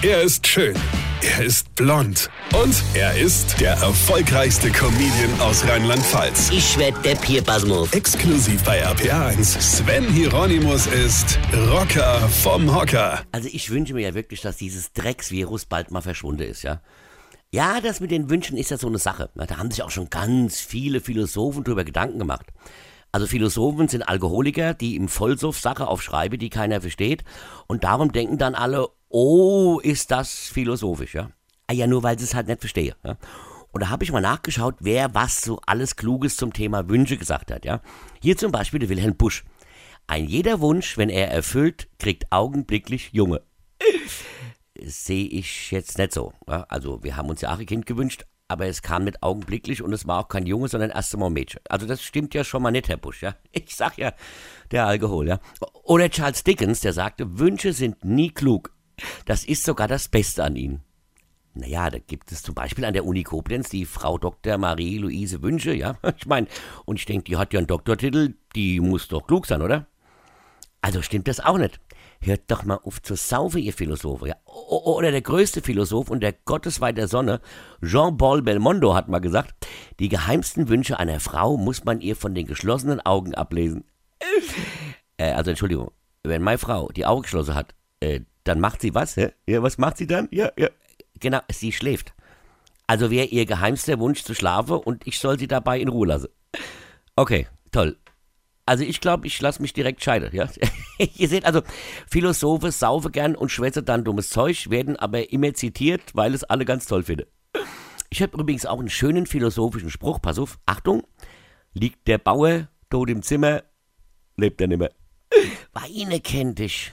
Er ist schön. Er ist blond. Und er ist der erfolgreichste Comedian aus Rheinland-Pfalz. Ich werd der Pierpasmus. Exklusiv bei RPA1. Sven Hieronymus ist Rocker vom Hocker. Also ich wünsche mir ja wirklich, dass dieses Drecksvirus bald mal verschwunden ist, ja. Ja, das mit den Wünschen ist ja so eine Sache. Da haben sich auch schon ganz viele Philosophen drüber Gedanken gemacht. Also Philosophen sind Alkoholiker, die im Vollsuff Sache aufschreiben, die keiner versteht. Und darum denken dann alle, oh, ist das philosophisch, ja. Ah ja, nur weil sie es halt nicht verstehen. Ja? Und da habe ich mal nachgeschaut, wer was so alles Kluges zum Thema Wünsche gesagt hat, ja. Hier zum Beispiel der Wilhelm Busch. Ein jeder Wunsch, wenn er erfüllt, kriegt augenblicklich Junge. Sehe ich jetzt nicht so. Ja? Also wir haben uns ja auch ein Kind gewünscht, aber es kam nicht augenblicklich und es war auch kein Junge, sondern erst einmal ein Mädchen. Also das stimmt ja schon mal nicht, Herr Busch, ja. Ich sag ja, der Alkohol, ja. Oder Charles Dickens, der sagte, Wünsche sind nie klug. Das ist sogar das Beste an ihnen. Naja, da gibt es zum Beispiel an der Uni Koblenz die Frau Dr. Marie-Louise Wünsche, ja. Ich meine, und ich denke, die hat ja einen Doktortitel, die muss doch klug sein, oder? Also stimmt das auch nicht. Hört doch mal auf zu saufen, ihr Philosoph. Ja. Oder der größte Philosoph und der Gottesweih der Sonne, Jean-Paul Belmondo, hat mal gesagt, die geheimsten Wünsche einer Frau muss man ihr von den geschlossenen Augen ablesen. Äh, also Entschuldigung, wenn meine Frau die Augen geschlossen hat, äh, dann macht sie was? Hä? Ja, was macht sie dann? Ja, ja. Genau, sie schläft. Also wäre ihr geheimster Wunsch zu schlafen und ich soll sie dabei in Ruhe lassen. Okay, toll. Also ich glaube, ich lasse mich direkt scheiden, ja. Ihr seht also, Philosophen saufen gern und schwätzen dann dummes Zeug, werden aber immer zitiert, weil es alle ganz toll finden. Ich habe übrigens auch einen schönen philosophischen Spruch, pass auf, Achtung, liegt der Bauer tot im Zimmer, lebt er nimmer. Weine kennt dich,